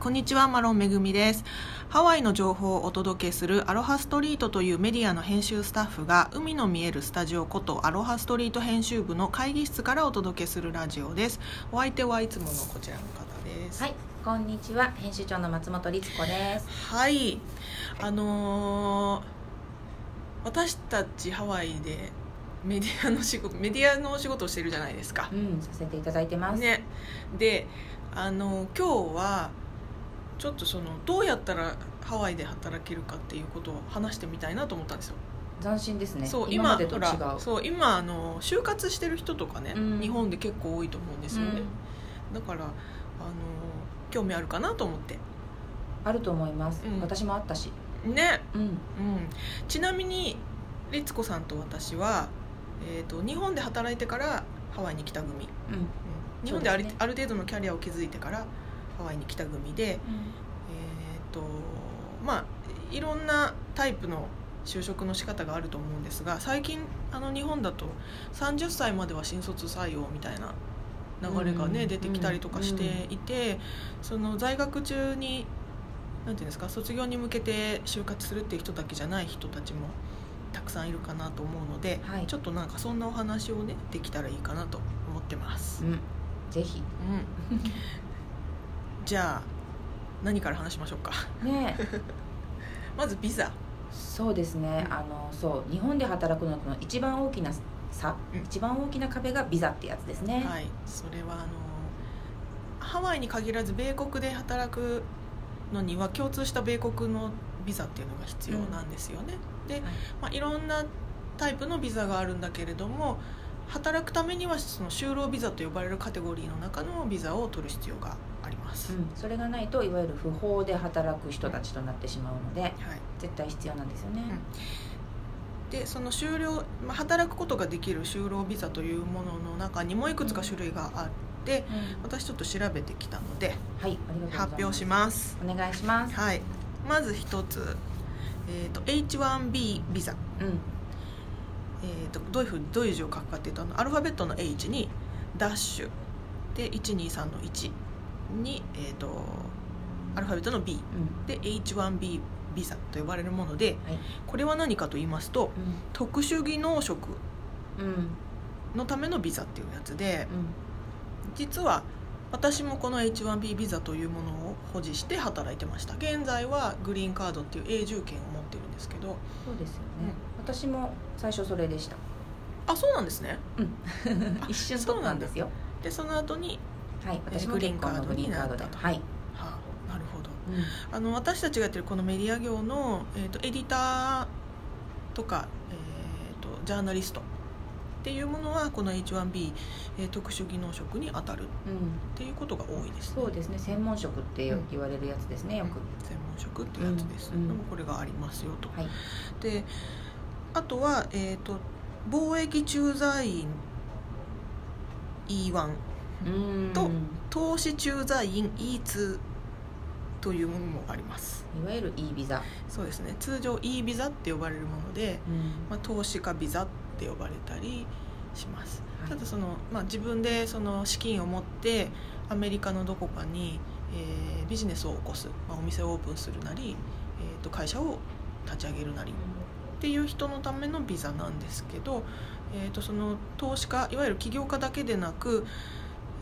こんにちはマロンめぐみですハワイの情報をお届けするアロハストリートというメディアの編集スタッフが海の見えるスタジオことアロハストリート編集部の会議室からお届けするラジオですお相手はいつものこちらの方ですはい、こんにちは。編集長の松本律子です。はいあのー私たちハワイでメディアの仕事メディアのお仕事をしてるじゃないですかうん、させていただいてます。ねであの今日はちょっとそのどうやったらハワイで働けるかっていうことを話してみたいなと思ったんですよ、斬新ですね。そう今までと違う。ほらそう今あの就活してる人とかね、うん日本で結構多いと思うんですよね、だからあの興味あるかなと思ってあると思います。うん私もあったし。ねうん。うんちなみに律子さんと私は、えー、と日本で働いてからハワイに来た組、うん。うん日本である,、ねある程度のキャリアを築いてからハワイに来た組で、えーとまあいろんなタイプの就職の仕方があると思うんですが最近あの日本だと30歳までは新卒採用みたいな流れがね、うん出てきたりとかしていて、その在学中になんていうんですか卒業に向けて就活するっていう人だけじゃない人たちもたくさんいるかなと思うので、はいちょっとなんかそんなお話をねできたらいいかなと思ってます。うん。ぜひ。うん、じゃあ何から話しましょうか？ねえ。まずビザ。そうですね。あの、そう、日本で働くのとの一番大きな差、うん。一番大きな壁がビザってやつですね。はい。それはあのハワイに限らず米国で働くのには共通した米国のビザっていうのが必要なんですよね、で、はい。まあ、いろんなタイプのビザがあるんだけれども働くためにはその就労ビザと呼ばれるカテゴリーの中のビザを取る必要があります、うん、それがないといわゆる不法で働く人たちとなってしまうのではい。絶対必要なんですよね、でその就労、まあ、働くことができる就労ビザというものの中にもいくつか種類があって、うん。私ちょっと調べてきたのではい発表します。お願いします。はい。まず一つ、えー、と H1B ビザ、うんえー、とどういうふうにどういう字を書くかっていうとあのアルファベットの H にダッシュで123の1に、えー、とアルファベットの B うん。で H1B ビザと呼ばれるものではい。これは何かと言いますと特殊技能職うん。うんのためのビザっていうやつでうん。実は私もこの H1B ビザというものを保持して働いてました。現在はグリーンカードっていう永住権を持ってるんですけどそうですよね、私も最初それでした。あそうなんですね。あ一瞬取ったんですよ。でその後に、はい私もグリーンカードになったとはい、はあ、なるほど。うん。あの私たちがやってるこのメディア業の、えー、とエディターとか、えー、とジャーナリストっていうものはこの H1B、えー特殊技能職に当たるっうん、ていうことが多いです、そうですね。専門職ってうん言われるやつですねよく、専門職ってやつです、うん。うん。でもこれがありますよと。はい。であとは、えー、と貿易駐在員 E1 うん。と投資駐在員 E2 というものもあります。いわゆる E ビザ、そうですね。通常 E ビザって呼ばれるもので、まあ、投資家ビザって呼ばれたりします、はい。ただその、まあ、自分でその資金を持ってアメリカのどこかに、えービジネスを起こす、まあ、お店をオープンするなり、えー、と会社を立ち上げるなりっていう人のためのビザなんですけど、えー、とその投資家いわゆる起業家だけでなく、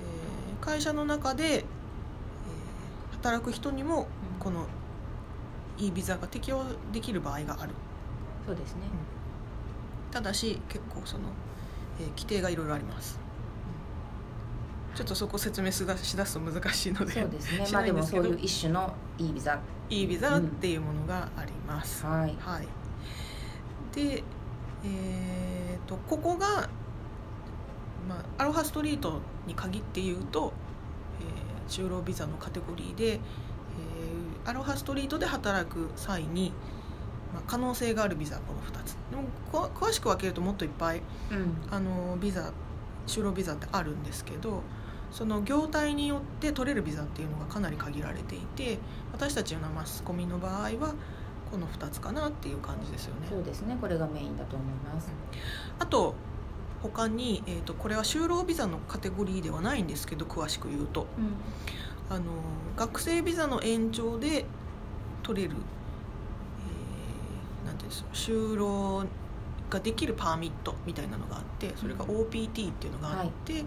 えー会社の中で、えー働く人にもこの E ビザが適用できる場合がある。そうですね、ただし結構その、えー規定がいろいろあります。ちょっとそこ説明しだしだすと難しいのでそうですね。しまあでもそうないう一種の E ビザ。E ビザっていうものがあります、はい。はい、で、えー、とここが、まあ、アロハストリートに限って言うと、えー就労ビザのカテゴリーで、えーアロハストリートで働く際に、まあ、可能性があるビザはこの2つ。でもこ詳しく分けるともっといっぱいうん。あのビザ就労ビザってあるんですけどその業態によって取れるビザっていうのがかなり限られていて私たちのマスコミの場合はこの2つかなっていう感じですよね。そうですね。これがメインだと思います、あと他に、えー、とこれは就労ビザのカテゴリーではないんですけど詳しく言うと。うん。あの学生ビザの延長で取れる、えーなんていうんですか就労ができるパーミットみたいなのがあってそれが OPT っていうのがあって、えー、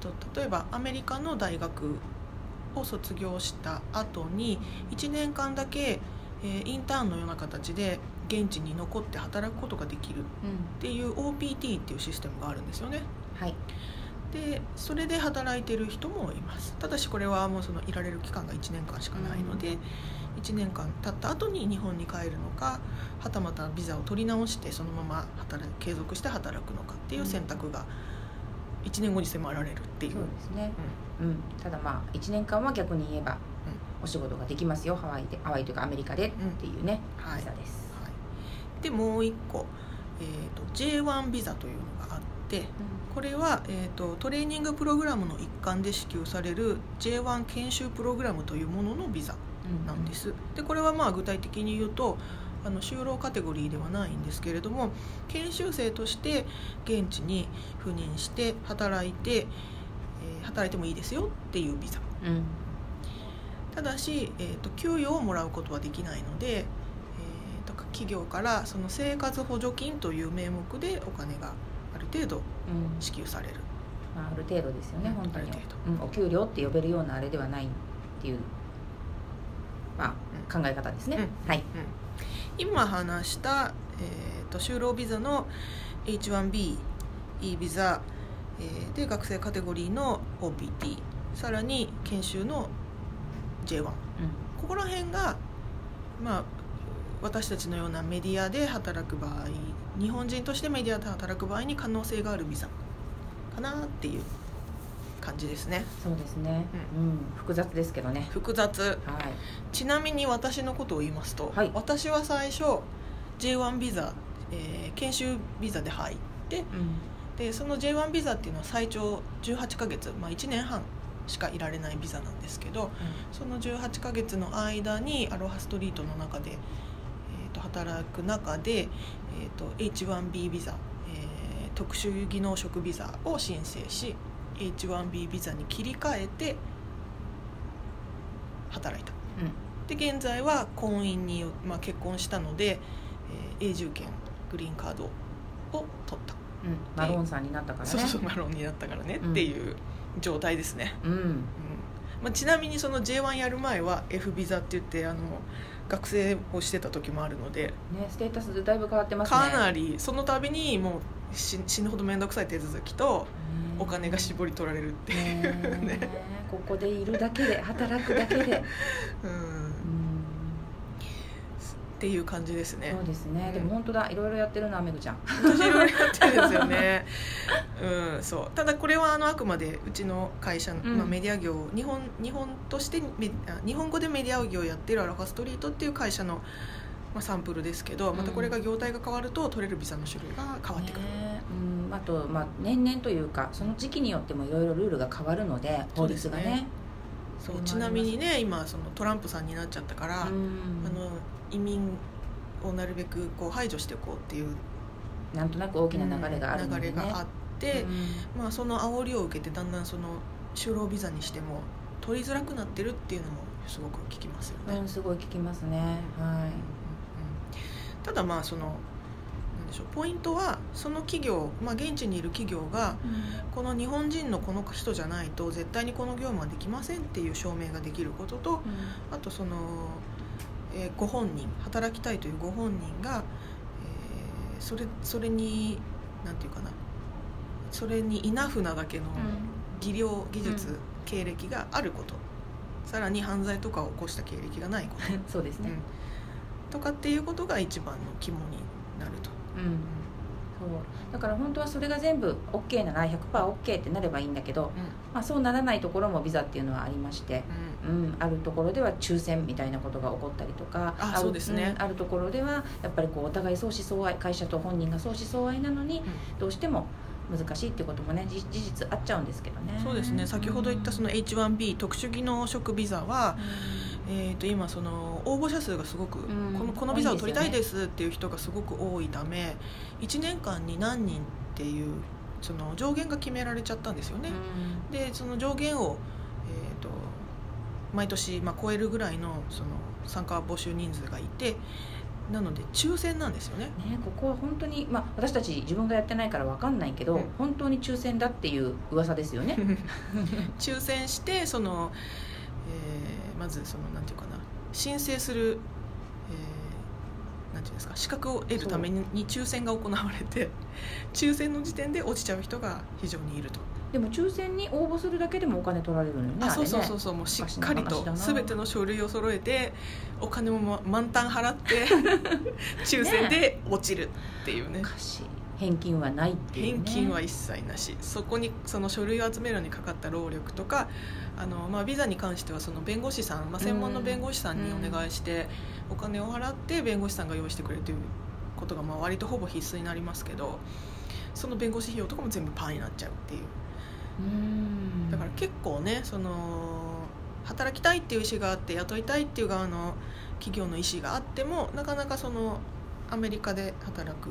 と例えばアメリカの大学を卒業した後に1年間だけ、えーインターンのような形で現地に残って働くことができるっうん。ていう OPT っていうシステムがあるんですよね。はい。でそれで働いてる人もいます。ただしこれはもうそのいられる期間が1年間しかないので、1年間経った後に日本に帰るのかはたまたビザを取り直してそのまま働い継続して働くのかっていう選択が1年後に迫られるっていう。そうですね、うん。ただまあ1年間は逆に言えば、お仕事ができますよハワイでハワイというかアメリカでっていうね、はいビザです、はい、でもう一個、えー、と J1 ビザというのがあってこれは、えー、とトレーニングプログラムの一環で支給される J1 研修プログラムというもののビザうん。なんです。でこれはまあ具体的に言うとあの就労カテゴリーではないんですけれども研修生として現地に赴任して働いて、えー働いてもいいですよっていうビザ。うんただし、えー、と給与をもらうことはできないので、えーと企業からその生活補助金という名目でお金がある程度うん。支給される。まあ、ある程度ですよねうん本当に。ある程うん、お給料って呼べるようなあれではないっていう、まあ、考え方ですね、うはい。今話した、えー、と就労ビザの H1B E ビザ、えーで学生カテゴリーの OPT さらに研修の J1 ここら辺がまあ私たちのようなメディアで働く場合日本人としてメディアで働く場合に可能性があるビザかなっていう感じですね。そうですね、うん。複雑ですけどね。複雑。はい。ちなみに私のことを言いますと、はい。私は最初 J1 ビザ、えー研修ビザで入ってうん。でその J1 ビザっていうのは最長18ヶ月、まあ、1年半しかいられないビザなんですけどその18ヶ月の間にアロハストリートの中で、えー、と働く中で、えー、と H1B ビザ、えー特殊技能職ビザを申請し H1B ビザに切り替えて働いた。で現在は婚姻によ、まあ、結婚したので、えー永住権グリーンカードを取った、うん、マローンさんになったからね。そうそうマロンになったからね、うんっていう状態ですね、うん。うん。まあ、ちなみにその J1 やる前は F ビザって言ってあの学生をしてた時もあるので。ねステータスだいぶ変わってますね。かなりその度にもう死死ぬほど面倒くさい手続きとねお金が絞り取られるっていう、ねね ここでいるだけで働くだけで、うん、っうんていう感じですね。そうですね、うん。でも本当だいろいろやってるなめぐちゃん。私いろいろやってるんですよね、うん、そう。ただこれはあのあくまでうちの会社の、うん。まあ、メディア業日本日本として日本語でメディア業をやってるアロハストリートっていう会社の、まあ、サンプルですけどまたこれが業態が変わると取れるビザの種類が変わってくる、ね。うん、あと、まあ、年々というかその時期によってもいろいろルールが変わるので法律がねそうそちなみにね今そのトランプさんになっちゃったから、うん。あの移民をなるべくこう排除していこうっていうなんとなく大きな流れがあるので、ね。流れがあって、まあ、その煽りを受けてだんだんその就労ビザにしても取りづらくなってるっていうのもすごく聞きますよね、うんうん、すごい聞きますね。はうん。ただまあそのでしょ。うポイントはその企業、まあ、現地にいる企業がい、この日本人のこの人じゃないと絶対にこの業務はできませんっていう証明ができることとあとその、えーご本人働きたいというご本人が、えーそれそれになんていうかなそれにイナフなだけの技量技術、うん。経歴があること。さらに犯罪とかを起こした経歴がないこと、そうですね、うん。とかっていうことが一番の肝になると。うん。そう。だから本当はそれが全部 OK なら 100%OK ってなればいいんだけど、まあ、そうならないところもビザっていうのはありまして、うん。うん、あるところでは抽選みたいなことが起こったりとかあるそうですね。ん。あるところではやっぱりこうお互い相思相愛会社と本人が相思相愛なのにどうしても難しいってこともねじ事実あっちゃうんですけどね。そうですね。先ほど言ったその H1B 特殊技能職ビザは、えー、と今その応募者数がすごく、ん。このこのビザを取りたいでですっていう人がすごく多いため1年間に何人っていうその上限が決められちゃったんですよね。でその上限を、えー、と毎年、まあ、超えるぐらいのその参加募集人数がいてなので抽選なんですよね。ねここは本当に、まあ、私たち自分がやってないから分かんないけど、うん。本当に抽選だっていう噂ですよね。抽選してその、えーまずそのなんていうかな申請する、えーなんていうんですか資格を得るために抽選が行われて抽選の時点で落ちちゃう人が非常にいると。でも抽選に応募するだけでもお金取られるのよねあそうそうそうそうもうしっかりと全ての書類を揃えてお金もま満タン払って 抽選で落ちるっていうね。おかしい返金はないっていう、ね、返金は一切なし。そこにその書類を集めるのにかかった労力とかあの、まあ、ビザに関してはその弁護士さん、まあ、専門の弁護士さんにお願いしてお金を払って弁護士さんが用意してくれるということがまあ割とほぼ必須になりますけどその弁護士費用とかも全部パーになっちゃうっていう。うん。だから結構ねその働きたいっていう意思があって雇いたいっていう側の企業の意思があってもなかなかそのアメリカで働く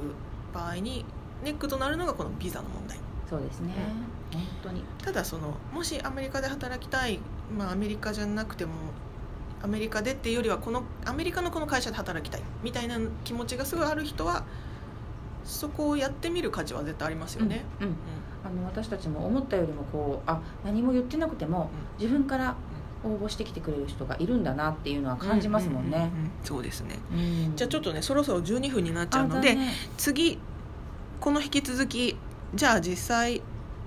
場合にネックとなるのがこのビザの問題。そうですね、本当に。ただそのもしアメリカで働きたい、まあ、アメリカじゃなくてもアメリカでっていうよりはこのアメリカのこの会社で働きたいみたいな気持ちがすごいある人はそこをやってみる価値は絶対ありますよね。うんうん。あの私たちも思ったよりもこうあ何も言ってなくても自分から応募してきてくれる人がいるんだなっていうのは感じますもんね、うううん。そうですね。うん。じゃあちょっとねそろそろ12分になっちゃうので次この引き続きじゃあ実際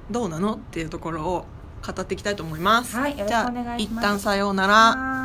どうなのっていうところを語っていきたいと思います。はいよろしくお願いしますじゃあ一旦さようなら。